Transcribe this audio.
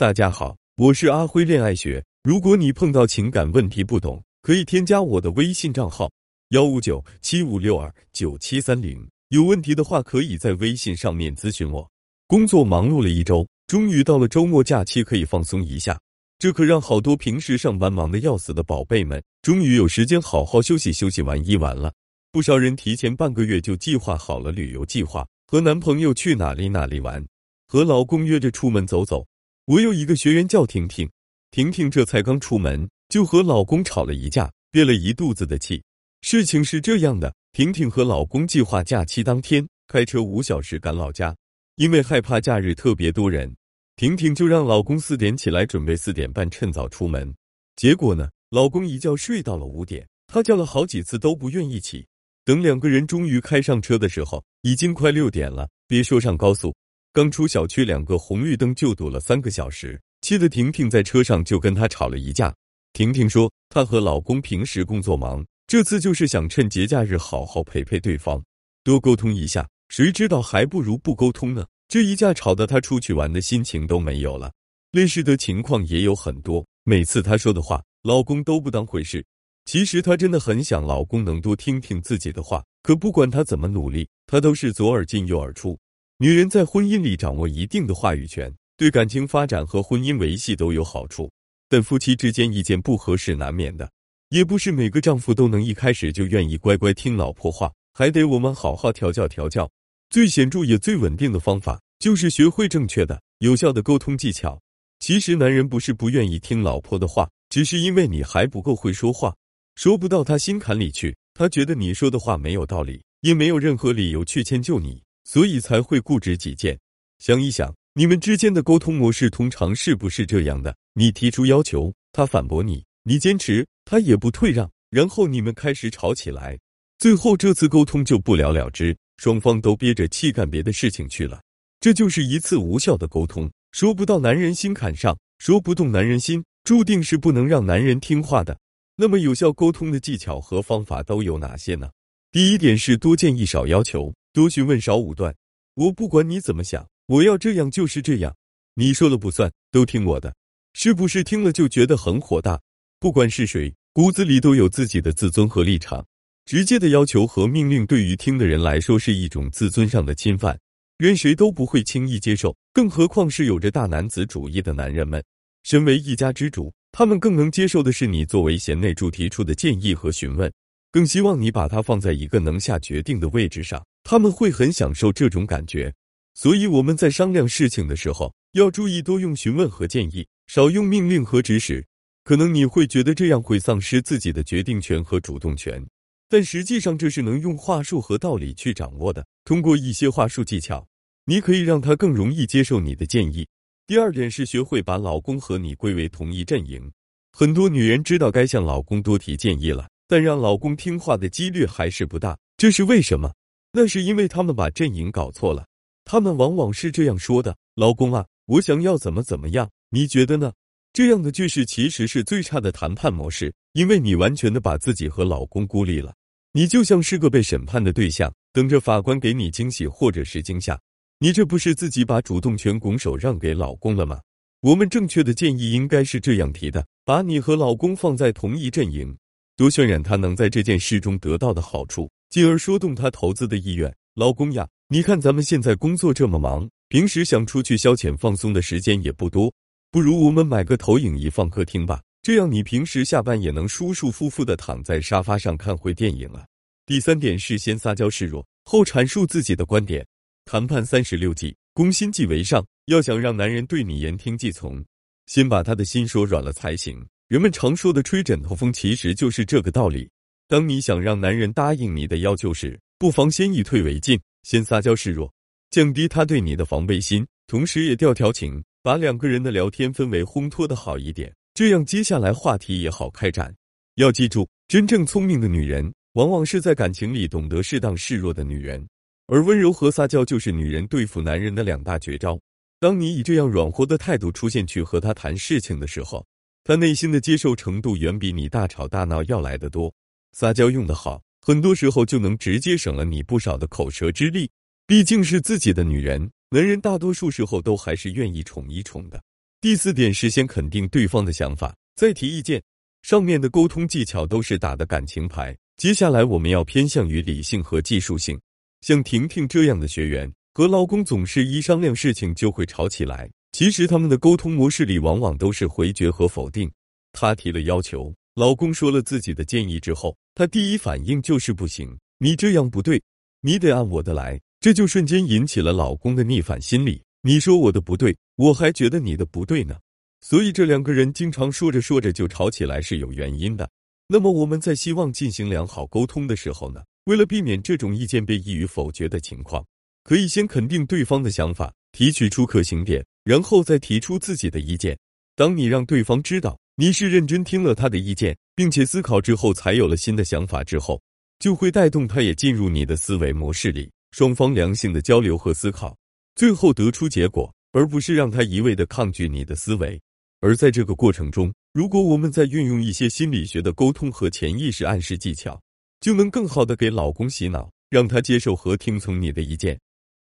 大家好，我是阿辉恋爱学。如果你碰到情感问题不懂，可以添加我的微信账号幺五九七五六二九七三零。有问题的话，可以在微信上面咨询我。工作忙碌了一周，终于到了周末假期，可以放松一下。这可让好多平时上班忙得要死的宝贝们，终于有时间好好休息休息玩一玩了。不少人提前半个月就计划好了旅游计划，和男朋友去哪里哪里玩，和老公约着出门走走。我有一个学员叫婷婷，婷婷这才刚出门就和老公吵了一架，憋了一肚子的气。事情是这样的，婷婷和老公计划假期当天开车五小时赶老家，因为害怕假日特别多人，婷婷就让老公四点起来准备四点半趁早出门。结果呢，老公一觉睡到了五点，她叫了好几次都不愿意起。等两个人终于开上车的时候，已经快六点了。别说上高速。刚出小区，两个红绿灯就堵了三个小时，气得婷婷在车上就跟他吵了一架。婷婷说，她和老公平时工作忙，这次就是想趁节假日好好陪陪对方，多沟通一下。谁知道还不如不沟通呢？这一架吵得她出去玩的心情都没有了。类似的情况也有很多，每次她说的话，老公都不当回事。其实她真的很想老公能多听听自己的话，可不管她怎么努力，他都是左耳进右耳出。女人在婚姻里掌握一定的话语权，对感情发展和婚姻维系都有好处。但夫妻之间意见不合是难免的，也不是每个丈夫都能一开始就愿意乖乖听老婆话，还得我们好好调教调教。最显著也最稳定的方法，就是学会正确的、有效的沟通技巧。其实男人不是不愿意听老婆的话，只是因为你还不够会说话，说不到他心坎里去。他觉得你说的话没有道理，也没有任何理由去迁就你。所以才会固执己见。想一想，你们之间的沟通模式通常是不是这样的？你提出要求，他反驳你；你坚持，他也不退让，然后你们开始吵起来，最后这次沟通就不了了之，双方都憋着气干别的事情去了。这就是一次无效的沟通，说不到男人心坎上，说不动男人心，注定是不能让男人听话的。那么，有效沟通的技巧和方法都有哪些呢？第一点是多建议少要求。多询问少武断，我不管你怎么想，我要这样就是这样，你说了不算，都听我的，是不是听了就觉得很火大？不管是谁，骨子里都有自己的自尊和立场。直接的要求和命令对于听的人来说是一种自尊上的侵犯，任谁都不会轻易接受，更何况是有着大男子主义的男人们。身为一家之主，他们更能接受的是你作为贤内助提出的建议和询问，更希望你把它放在一个能下决定的位置上。他们会很享受这种感觉，所以我们在商量事情的时候要注意多用询问和建议，少用命令和指使。可能你会觉得这样会丧失自己的决定权和主动权，但实际上这是能用话术和道理去掌握的。通过一些话术技巧，你可以让他更容易接受你的建议。第二点是学会把老公和你归为同一阵营。很多女人知道该向老公多提建议了，但让老公听话的几率还是不大。这是为什么？那是因为他们把阵营搞错了，他们往往是这样说的：“老公啊，我想要怎么怎么样，你觉得呢？”这样的句式其实是最差的谈判模式，因为你完全的把自己和老公孤立了，你就像是个被审判的对象，等着法官给你惊喜或者是惊吓，你这不是自己把主动权拱手让给老公了吗？我们正确的建议应该是这样提的：把你和老公放在同一阵营，多渲染他能在这件事中得到的好处。进而说动他投资的意愿。老公呀，你看咱们现在工作这么忙，平时想出去消遣放松的时间也不多，不如我们买个投影仪放客厅吧，这样你平时下班也能舒舒服服的躺在沙发上看会电影了。第三点是先撒娇示弱，后阐述自己的观点。谈判三十六计，攻心计为上。要想让男人对你言听计从，先把他的心说软了才行。人们常说的吹枕头风，其实就是这个道理。当你想让男人答应你的要求时，不妨先以退为进，先撒娇示弱，降低他对你的防备心，同时也调调情，把两个人的聊天氛围烘托的好一点，这样接下来话题也好开展。要记住，真正聪明的女人，往往是在感情里懂得适当示弱的女人，而温柔和撒娇就是女人对付男人的两大绝招。当你以这样软和的态度出现去和他谈事情的时候，他内心的接受程度远比你大吵大闹要来得多。撒娇用得好，很多时候就能直接省了你不少的口舌之力。毕竟是自己的女人，男人大多数时候都还是愿意宠一宠的。第四点是先肯定对方的想法，再提意见。上面的沟通技巧都是打的感情牌，接下来我们要偏向于理性和技术性。像婷婷这样的学员和老公总是一商量事情就会吵起来，其实他们的沟通模式里往往都是回绝和否定。她提了要求，老公说了自己的建议之后，她第一反应就是不行，你这样不对，你得按我的来，这就瞬间引起了老公的逆反心理。你说我的不对，我还觉得你的不对呢。所以这两个人经常说着说着就吵起来是有原因的。那么我们在希望进行良好沟通的时候呢，为了避免这种意见被一语否决的情况，可以先肯定对方的想法，提取出可行点，然后再提出自己的意见。当你让对方知道你是认真听了他的意见，并且思考之后才有了新的想法之后，就会带动他也进入你的思维模式里，双方良性的交流和思考，最后得出结果，而不是让他一味的抗拒你的思维。而在这个过程中，如果我们在运用一些心理学的沟通和潜意识暗示技巧，就能更好的给老公洗脑，让他接受和听从你的意见。